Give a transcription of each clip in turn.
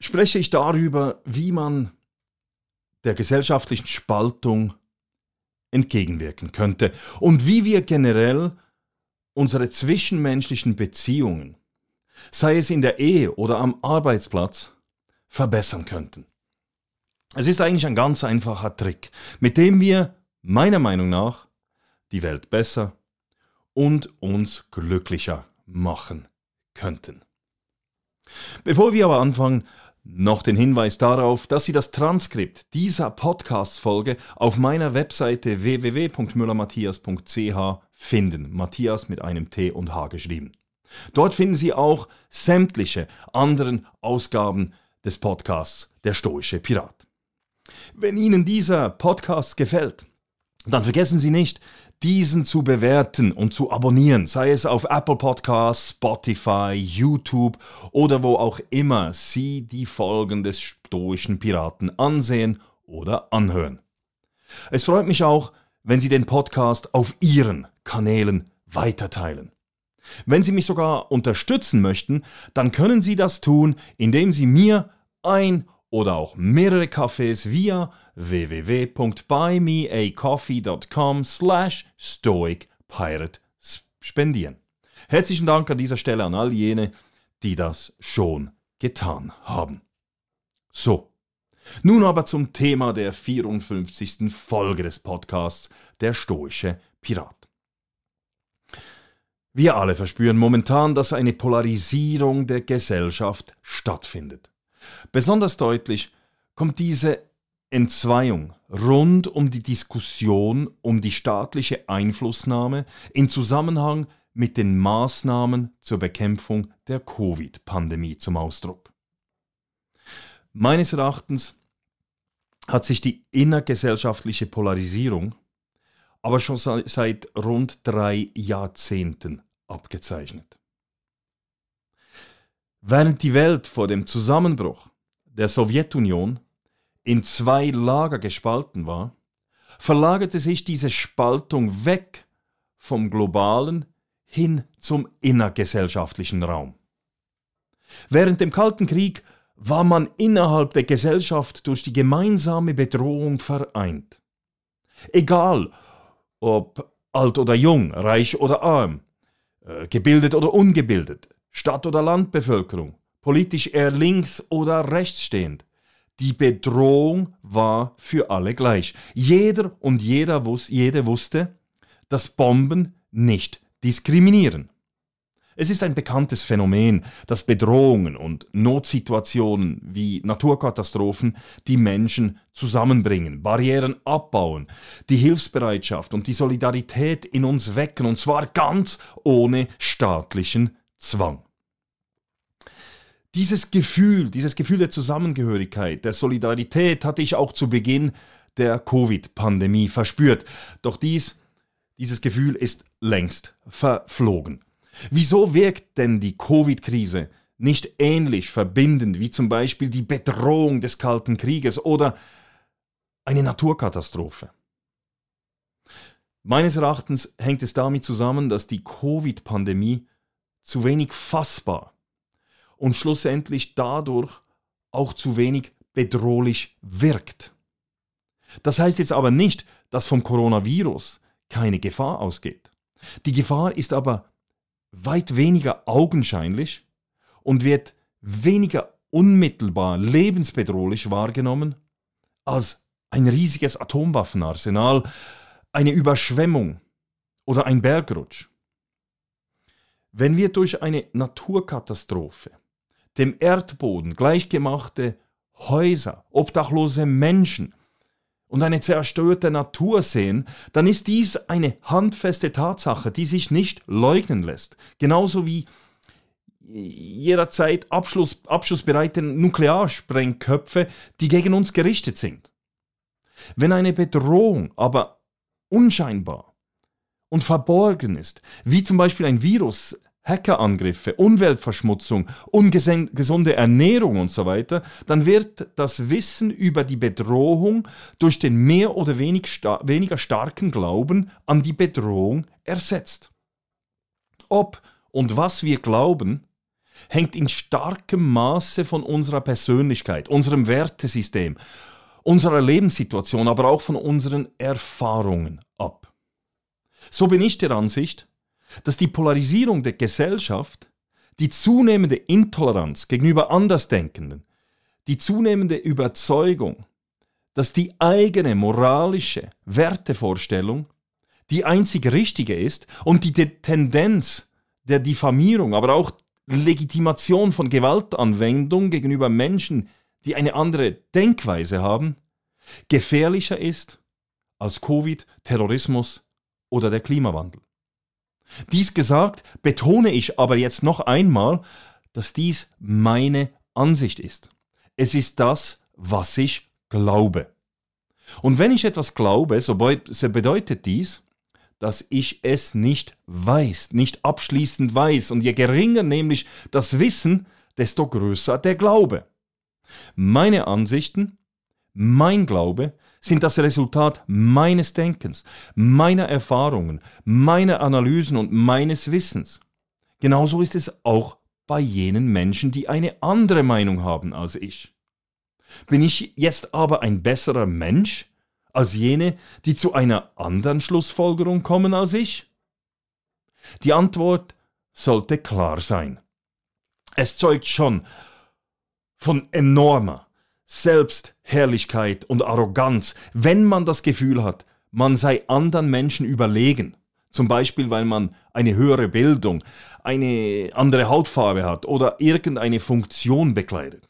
spreche ich darüber, wie man der gesellschaftlichen Spaltung entgegenwirken könnte und wie wir generell unsere zwischenmenschlichen Beziehungen, sei es in der Ehe oder am Arbeitsplatz, verbessern könnten. Es ist eigentlich ein ganz einfacher Trick, mit dem wir meiner Meinung nach die Welt besser und uns glücklicher machen könnten. Bevor wir aber anfangen, noch den Hinweis darauf, dass Sie das Transkript dieser Podcast-Folge auf meiner Webseite www.müllermatthias.ch finden. Matthias mit einem T und H geschrieben. Dort finden Sie auch sämtliche anderen Ausgaben des Podcasts Der Stoische Pirat. Wenn Ihnen dieser Podcast gefällt, dann vergessen Sie nicht, diesen zu bewerten und zu abonnieren, sei es auf Apple Podcasts, Spotify, YouTube oder wo auch immer Sie die Folgen des stoischen Piraten ansehen oder anhören. Es freut mich auch, wenn Sie den Podcast auf Ihren Kanälen weiterteilen. Wenn Sie mich sogar unterstützen möchten, dann können Sie das tun, indem Sie mir ein oder auch mehrere Kaffees via www.buymeacoffee.com slash stoicpirate spendieren. Herzlichen Dank an dieser Stelle an all jene, die das schon getan haben. So, nun aber zum Thema der 54. Folge des Podcasts Der stoische Pirat. Wir alle verspüren momentan, dass eine Polarisierung der Gesellschaft stattfindet. Besonders deutlich kommt diese Entzweiung rund um die Diskussion um die staatliche Einflussnahme in Zusammenhang mit den Maßnahmen zur Bekämpfung der Covid-Pandemie zum Ausdruck. Meines Erachtens hat sich die innergesellschaftliche Polarisierung aber schon seit rund drei Jahrzehnten abgezeichnet. Während die Welt vor dem Zusammenbruch der Sowjetunion in zwei Lager gespalten war, verlagerte sich diese Spaltung weg vom globalen hin zum innergesellschaftlichen Raum. Während dem Kalten Krieg war man innerhalb der Gesellschaft durch die gemeinsame Bedrohung vereint. Egal, ob alt oder jung, reich oder arm, äh, gebildet oder ungebildet, Stadt- oder Landbevölkerung, politisch eher links oder rechts stehend. Die Bedrohung war für alle gleich. Jeder und jeder wus jede wusste, dass Bomben nicht diskriminieren. Es ist ein bekanntes Phänomen, dass Bedrohungen und Notsituationen wie Naturkatastrophen die Menschen zusammenbringen, Barrieren abbauen, die Hilfsbereitschaft und die Solidarität in uns wecken, und zwar ganz ohne staatlichen Zwang. Dieses Gefühl, dieses Gefühl der Zusammengehörigkeit, der Solidarität hatte ich auch zu Beginn der Covid-Pandemie verspürt. Doch dies, dieses Gefühl ist längst verflogen. Wieso wirkt denn die Covid-Krise nicht ähnlich verbindend wie zum Beispiel die Bedrohung des Kalten Krieges oder eine Naturkatastrophe? Meines Erachtens hängt es damit zusammen, dass die Covid-Pandemie zu wenig fassbar und schlussendlich dadurch auch zu wenig bedrohlich wirkt. Das heißt jetzt aber nicht, dass vom Coronavirus keine Gefahr ausgeht. Die Gefahr ist aber weit weniger augenscheinlich und wird weniger unmittelbar lebensbedrohlich wahrgenommen als ein riesiges Atomwaffenarsenal, eine Überschwemmung oder ein Bergrutsch. Wenn wir durch eine Naturkatastrophe dem Erdboden gleichgemachte Häuser, obdachlose Menschen und eine zerstörte Natur sehen, dann ist dies eine handfeste Tatsache, die sich nicht leugnen lässt. Genauso wie jederzeit Abschluss, abschlussbereite Nuklearsprengköpfe, die gegen uns gerichtet sind. Wenn eine Bedrohung aber unscheinbar und verborgen ist, wie zum Beispiel ein Virus, Hackerangriffe, Umweltverschmutzung, ungesunde Ernährung und so weiter, dann wird das Wissen über die Bedrohung durch den mehr oder weniger starken Glauben an die Bedrohung ersetzt. Ob und was wir glauben, hängt in starkem Maße von unserer Persönlichkeit, unserem Wertesystem, unserer Lebenssituation, aber auch von unseren Erfahrungen ab. So bin ich der Ansicht, dass die Polarisierung der Gesellschaft, die zunehmende Intoleranz gegenüber Andersdenkenden, die zunehmende Überzeugung, dass die eigene moralische Wertevorstellung die einzig richtige ist und die Tendenz der Diffamierung, aber auch Legitimation von Gewaltanwendung gegenüber Menschen, die eine andere Denkweise haben, gefährlicher ist als Covid, Terrorismus oder der Klimawandel. Dies gesagt, betone ich aber jetzt noch einmal, dass dies meine Ansicht ist. Es ist das, was ich glaube. Und wenn ich etwas glaube, so bedeutet dies, dass ich es nicht weiß, nicht abschließend weiß. Und je geringer nämlich das Wissen, desto größer der Glaube. Meine Ansichten, mein Glaube sind das Resultat meines Denkens, meiner Erfahrungen, meiner Analysen und meines Wissens. Genauso ist es auch bei jenen Menschen, die eine andere Meinung haben als ich. Bin ich jetzt aber ein besserer Mensch als jene, die zu einer anderen Schlussfolgerung kommen als ich? Die Antwort sollte klar sein. Es zeugt schon von enormer Selbstherrlichkeit und Arroganz, wenn man das Gefühl hat, man sei anderen Menschen überlegen, zum Beispiel weil man eine höhere Bildung, eine andere Hautfarbe hat oder irgendeine Funktion bekleidet.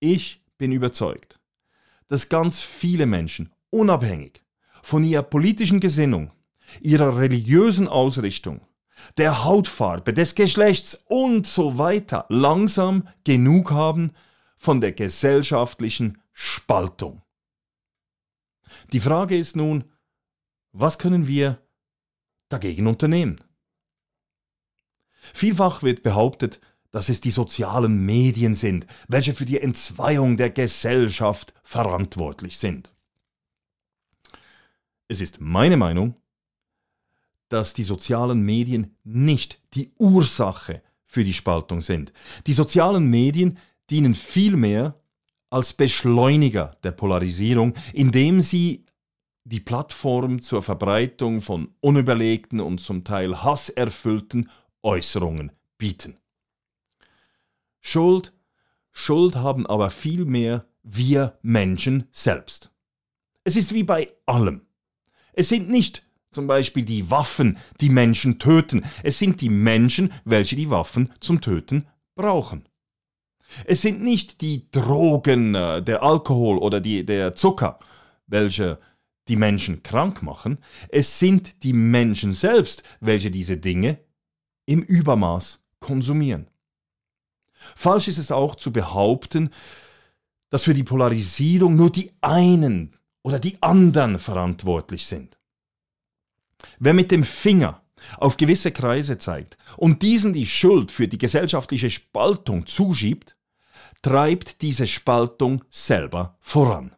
Ich bin überzeugt, dass ganz viele Menschen, unabhängig von ihrer politischen Gesinnung, ihrer religiösen Ausrichtung, der Hautfarbe, des Geschlechts und so weiter, langsam genug haben von der gesellschaftlichen Spaltung. Die Frage ist nun, was können wir dagegen unternehmen? Vielfach wird behauptet, dass es die sozialen Medien sind, welche für die Entzweiung der Gesellschaft verantwortlich sind. Es ist meine Meinung, dass die sozialen Medien nicht die Ursache für die Spaltung sind. Die sozialen Medien dienen vielmehr als Beschleuniger der Polarisierung, indem sie die Plattform zur Verbreitung von unüberlegten und zum Teil hasserfüllten Äußerungen bieten. Schuld, Schuld haben aber vielmehr wir Menschen selbst. Es ist wie bei allem. Es sind nicht zum Beispiel die Waffen, die Menschen töten, es sind die Menschen, welche die Waffen zum Töten brauchen. Es sind nicht die Drogen, äh, der Alkohol oder die, der Zucker, welche die Menschen krank machen, es sind die Menschen selbst, welche diese Dinge im Übermaß konsumieren. Falsch ist es auch zu behaupten, dass für die Polarisierung nur die einen oder die anderen verantwortlich sind. Wer mit dem Finger auf gewisse Kreise zeigt und diesen die Schuld für die gesellschaftliche Spaltung zuschiebt, treibt diese Spaltung selber voran.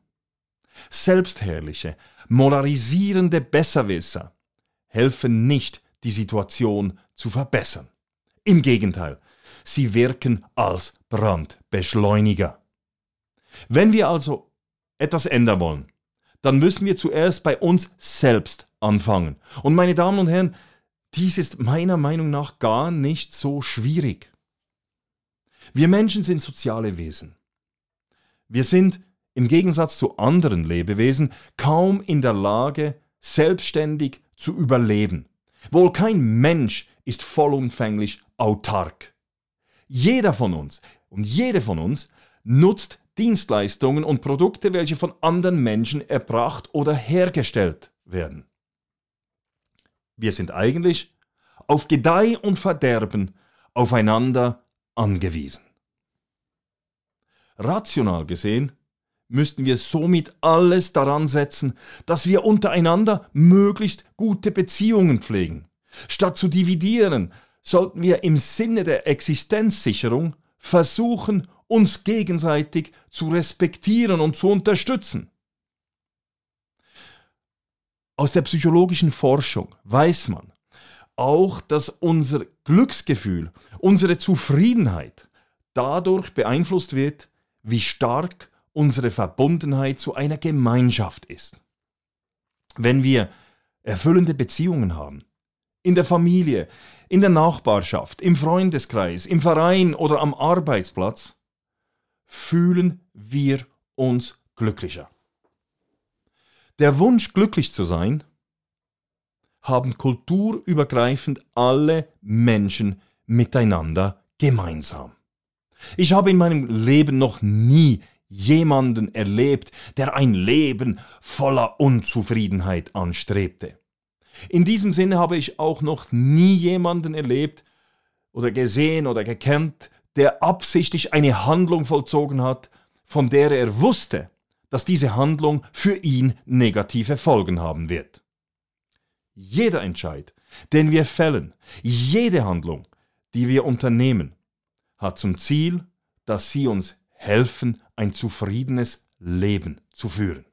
Selbstherrliche, moralisierende Besserwisser helfen nicht, die Situation zu verbessern. Im Gegenteil, sie wirken als Brandbeschleuniger. Wenn wir also etwas ändern wollen, dann müssen wir zuerst bei uns selbst anfangen. Und meine Damen und Herren, dies ist meiner Meinung nach gar nicht so schwierig. Wir Menschen sind soziale Wesen. Wir sind im Gegensatz zu anderen Lebewesen kaum in der Lage, selbstständig zu überleben. Wohl kein Mensch ist vollumfänglich autark. Jeder von uns und jede von uns nutzt Dienstleistungen und Produkte, welche von anderen Menschen erbracht oder hergestellt werden. Wir sind eigentlich auf Gedeih und Verderben aufeinander angewiesen. Rational gesehen müssten wir somit alles daran setzen, dass wir untereinander möglichst gute Beziehungen pflegen. Statt zu dividieren, sollten wir im Sinne der Existenzsicherung versuchen, uns gegenseitig zu respektieren und zu unterstützen. Aus der psychologischen Forschung weiß man auch, dass unser Glücksgefühl, unsere Zufriedenheit dadurch beeinflusst wird, wie stark unsere Verbundenheit zu einer Gemeinschaft ist. Wenn wir erfüllende Beziehungen haben, in der Familie, in der Nachbarschaft, im Freundeskreis, im Verein oder am Arbeitsplatz, fühlen wir uns glücklicher. Der Wunsch, glücklich zu sein, haben kulturübergreifend alle Menschen miteinander gemeinsam. Ich habe in meinem Leben noch nie jemanden erlebt, der ein Leben voller Unzufriedenheit anstrebte. In diesem Sinne habe ich auch noch nie jemanden erlebt oder gesehen oder gekannt, der absichtlich eine Handlung vollzogen hat, von der er wusste, dass diese Handlung für ihn negative Folgen haben wird. Jeder Entscheid, den wir fällen, jede Handlung, die wir unternehmen, hat zum Ziel, dass sie uns helfen, ein zufriedenes Leben zu führen.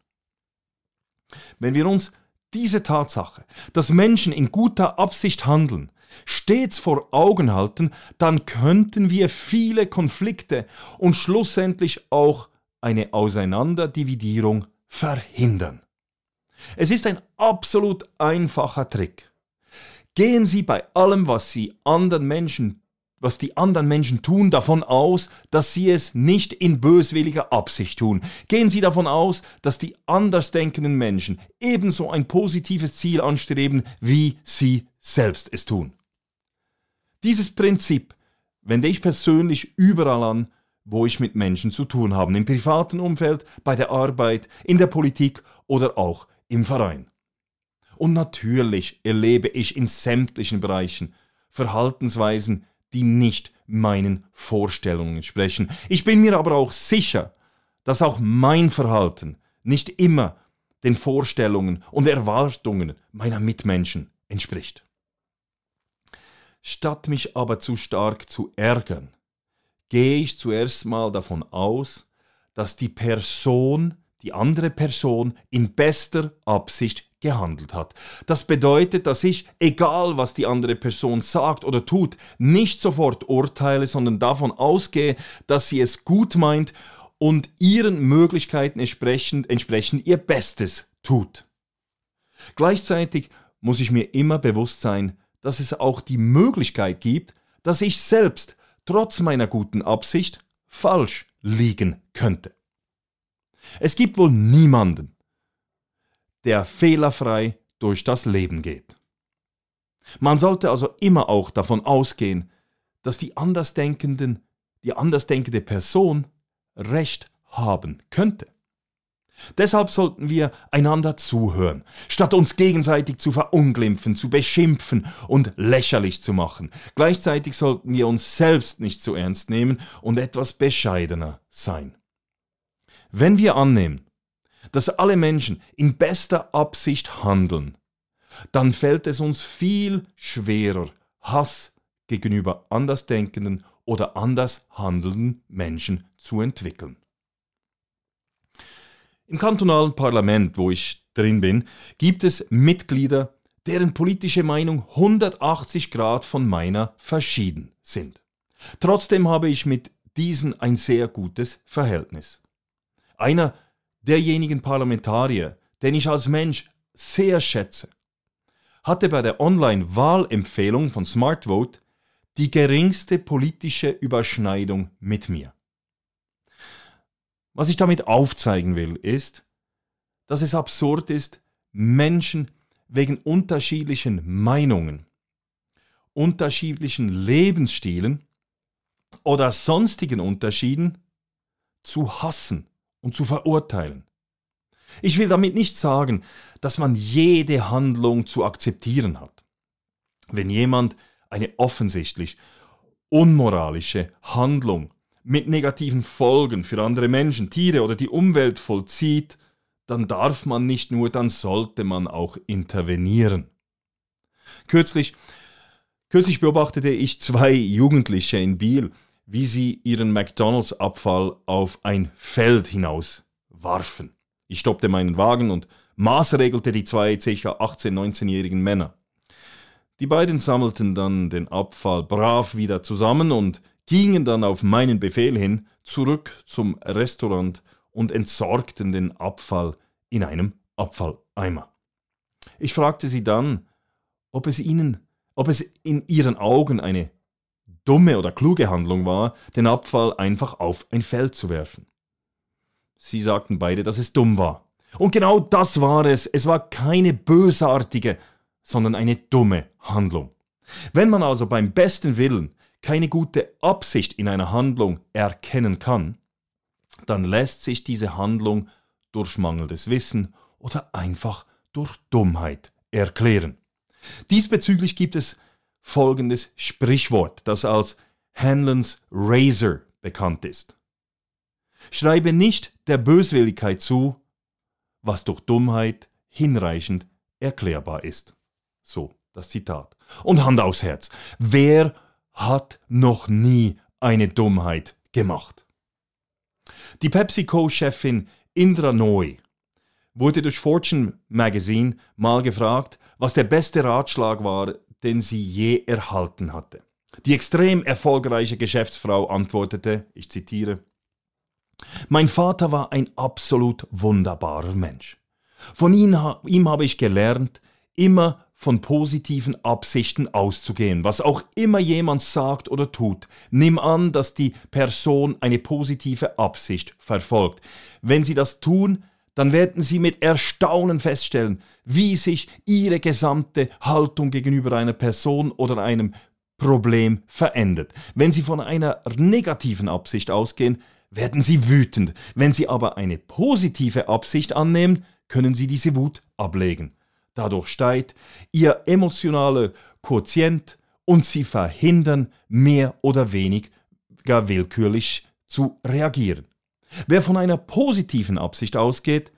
Wenn wir uns diese Tatsache, dass Menschen in guter Absicht handeln, stets vor Augen halten, dann könnten wir viele Konflikte und schlussendlich auch eine Auseinanderdividierung verhindern. Es ist ein absolut einfacher Trick. Gehen Sie bei allem, was Sie anderen Menschen was die anderen Menschen tun, davon aus, dass sie es nicht in böswilliger Absicht tun. Gehen Sie davon aus, dass die andersdenkenden Menschen ebenso ein positives Ziel anstreben, wie Sie selbst es tun. Dieses Prinzip wende ich persönlich überall an, wo ich mit Menschen zu tun habe, im privaten Umfeld, bei der Arbeit, in der Politik oder auch im Verein. Und natürlich erlebe ich in sämtlichen Bereichen Verhaltensweisen, die nicht meinen Vorstellungen entsprechen. Ich bin mir aber auch sicher, dass auch mein Verhalten nicht immer den Vorstellungen und Erwartungen meiner Mitmenschen entspricht. Statt mich aber zu stark zu ärgern, gehe ich zuerst mal davon aus, dass die Person, die andere Person in bester Absicht gehandelt hat. Das bedeutet, dass ich, egal was die andere Person sagt oder tut, nicht sofort urteile, sondern davon ausgehe, dass sie es gut meint und ihren Möglichkeiten entsprechend, entsprechend ihr Bestes tut. Gleichzeitig muss ich mir immer bewusst sein, dass es auch die Möglichkeit gibt, dass ich selbst trotz meiner guten Absicht falsch liegen könnte. Es gibt wohl niemanden, der fehlerfrei durch das Leben geht. Man sollte also immer auch davon ausgehen, dass die Andersdenkenden, die andersdenkende Person Recht haben könnte. Deshalb sollten wir einander zuhören, statt uns gegenseitig zu verunglimpfen, zu beschimpfen und lächerlich zu machen. Gleichzeitig sollten wir uns selbst nicht zu ernst nehmen und etwas bescheidener sein. Wenn wir annehmen, dass alle Menschen in bester Absicht handeln, dann fällt es uns viel schwerer, Hass gegenüber andersdenkenden oder anders handelnden Menschen zu entwickeln. Im kantonalen Parlament, wo ich drin bin, gibt es Mitglieder, deren politische Meinung 180 Grad von meiner verschieden sind. Trotzdem habe ich mit diesen ein sehr gutes Verhältnis. Einer derjenigen Parlamentarier, den ich als Mensch sehr schätze, hatte bei der Online-Wahlempfehlung von SmartVote die geringste politische Überschneidung mit mir. Was ich damit aufzeigen will, ist, dass es absurd ist, Menschen wegen unterschiedlichen Meinungen, unterschiedlichen Lebensstilen oder sonstigen Unterschieden zu hassen und zu verurteilen. Ich will damit nicht sagen, dass man jede Handlung zu akzeptieren hat. Wenn jemand eine offensichtlich unmoralische Handlung mit negativen Folgen für andere Menschen, Tiere oder die Umwelt vollzieht, dann darf man nicht nur, dann sollte man auch intervenieren. Kürzlich, kürzlich beobachtete ich zwei Jugendliche in Biel, wie sie ihren McDonalds-Abfall auf ein Feld hinaus warfen. Ich stoppte meinen Wagen und maßregelte die zwei ca. 18-, 19-jährigen Männer. Die beiden sammelten dann den Abfall brav wieder zusammen und gingen dann auf meinen Befehl hin zurück zum Restaurant und entsorgten den Abfall in einem Abfalleimer. Ich fragte sie dann, ob es ihnen, ob es in ihren Augen eine dumme oder kluge Handlung war, den Abfall einfach auf ein Feld zu werfen. Sie sagten beide, dass es dumm war. Und genau das war es. Es war keine bösartige, sondern eine dumme Handlung. Wenn man also beim besten Willen keine gute Absicht in einer Handlung erkennen kann, dann lässt sich diese Handlung durch mangelndes Wissen oder einfach durch Dummheit erklären. Diesbezüglich gibt es folgendes Sprichwort, das als Hanlons Razor bekannt ist. Schreibe nicht der Böswilligkeit zu, was durch Dummheit hinreichend erklärbar ist. So das Zitat. Und Hand aufs Herz. Wer hat noch nie eine Dummheit gemacht? Die PepsiCo-Chefin Indra Noy wurde durch Fortune Magazine mal gefragt, was der beste Ratschlag war, den sie je erhalten hatte. Die extrem erfolgreiche Geschäftsfrau antwortete, ich zitiere, Mein Vater war ein absolut wunderbarer Mensch. Von ihm, ihm habe ich gelernt, immer von positiven Absichten auszugehen. Was auch immer jemand sagt oder tut, nimm an, dass die Person eine positive Absicht verfolgt. Wenn sie das tun, dann werden Sie mit Erstaunen feststellen, wie sich Ihre gesamte Haltung gegenüber einer Person oder einem Problem verändert. Wenn Sie von einer negativen Absicht ausgehen, werden Sie wütend. Wenn Sie aber eine positive Absicht annehmen, können Sie diese Wut ablegen. Dadurch steigt Ihr emotionaler Quotient und Sie verhindern mehr oder weniger willkürlich zu reagieren. Wer von einer positiven Absicht ausgeht,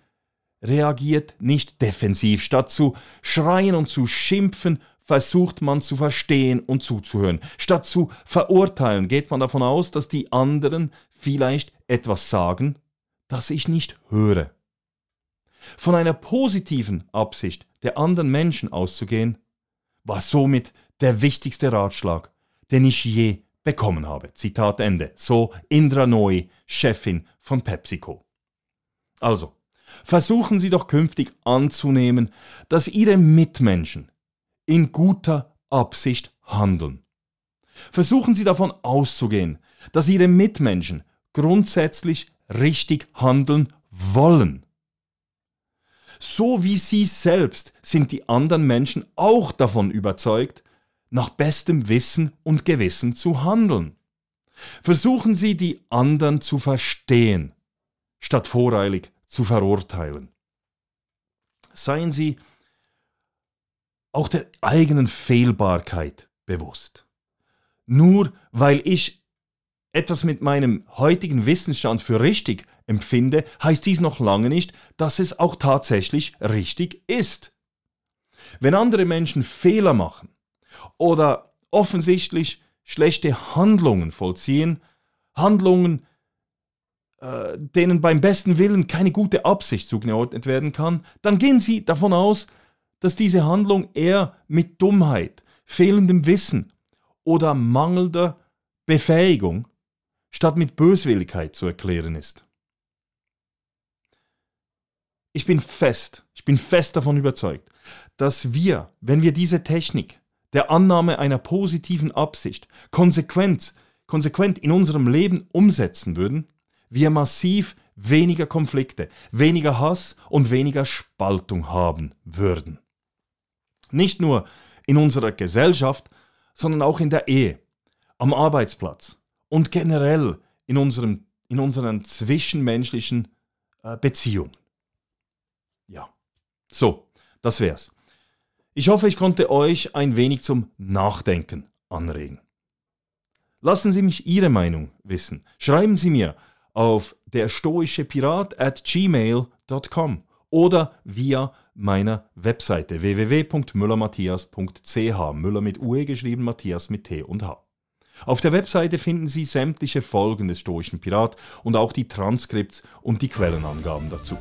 reagiert nicht defensiv. Statt zu schreien und zu schimpfen, versucht man zu verstehen und zuzuhören. Statt zu verurteilen, geht man davon aus, dass die anderen vielleicht etwas sagen, das ich nicht höre. Von einer positiven Absicht der anderen Menschen auszugehen, war somit der wichtigste Ratschlag, den ich je bekommen habe. Zitat Ende. So Indra Noy, Chefin von PepsiCo. Also, versuchen Sie doch künftig anzunehmen, dass Ihre Mitmenschen in guter Absicht handeln. Versuchen Sie davon auszugehen, dass Ihre Mitmenschen grundsätzlich richtig handeln wollen. So wie Sie selbst sind die anderen Menschen auch davon überzeugt, nach bestem Wissen und Gewissen zu handeln. Versuchen Sie, die anderen zu verstehen, statt voreilig zu verurteilen. Seien Sie auch der eigenen Fehlbarkeit bewusst. Nur weil ich etwas mit meinem heutigen Wissensstand für richtig empfinde, heißt dies noch lange nicht, dass es auch tatsächlich richtig ist. Wenn andere Menschen Fehler machen, oder offensichtlich schlechte Handlungen vollziehen, Handlungen, äh, denen beim besten Willen keine gute Absicht zugeordnet werden kann, dann gehen Sie davon aus, dass diese Handlung eher mit Dummheit, fehlendem Wissen oder mangelnder Befähigung statt mit Böswilligkeit zu erklären ist. Ich bin fest, ich bin fest davon überzeugt, dass wir, wenn wir diese Technik der Annahme einer positiven Absicht konsequent, konsequent in unserem Leben umsetzen würden, wir massiv weniger Konflikte, weniger Hass und weniger Spaltung haben würden. Nicht nur in unserer Gesellschaft, sondern auch in der Ehe, am Arbeitsplatz und generell in, unserem, in unseren zwischenmenschlichen äh, Beziehungen. So, das wär's. Ich hoffe, ich konnte euch ein wenig zum Nachdenken anregen. Lassen Sie mich Ihre Meinung wissen. Schreiben Sie mir auf der stoische Pirat at gmail.com oder via meiner Webseite www.müllermatthias.ch. Müller mit UE geschrieben, Matthias mit T und H. Auf der Webseite finden Sie sämtliche Folgen des Stoischen Pirat und auch die Transkripts und die Quellenangaben dazu.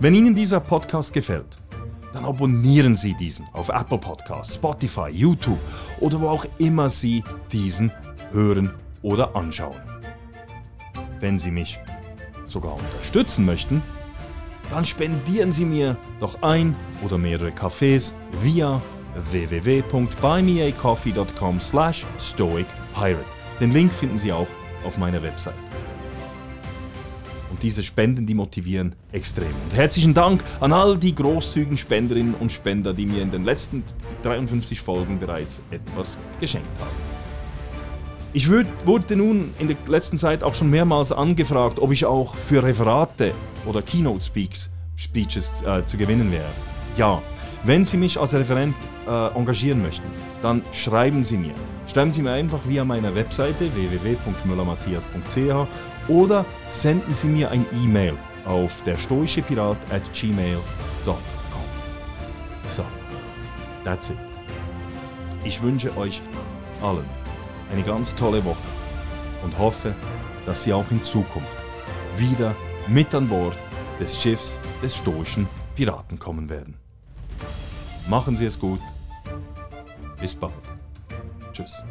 Wenn Ihnen dieser Podcast gefällt, dann abonnieren Sie diesen auf Apple Podcasts, Spotify, YouTube oder wo auch immer Sie diesen hören oder anschauen. Wenn Sie mich sogar unterstützen möchten, dann spendieren Sie mir doch ein oder mehrere Kaffees via www.buymeacoffee.com slash stoicpirate. Den Link finden Sie auch auf meiner Website. Und diese Spenden, die motivieren extrem. Und herzlichen Dank an all die großzügigen Spenderinnen und Spender, die mir in den letzten 53 Folgen bereits etwas geschenkt haben. Ich wurde nun in der letzten Zeit auch schon mehrmals angefragt, ob ich auch für Referate oder Keynote Speaks, Speeches äh, zu gewinnen wäre. Ja, wenn Sie mich als Referent äh, engagieren möchten, dann schreiben Sie mir. Schreiben Sie mir einfach via meiner Webseite www.müllermatthias.ch oder senden Sie mir ein E-Mail auf der stoische Pirat at gmail.com. So, that's it. Ich wünsche euch allen eine ganz tolle Woche und hoffe, dass Sie auch in Zukunft wieder mit an Bord des Schiffs des stoischen Piraten kommen werden. Machen Sie es gut. Bis bald. Tschüss.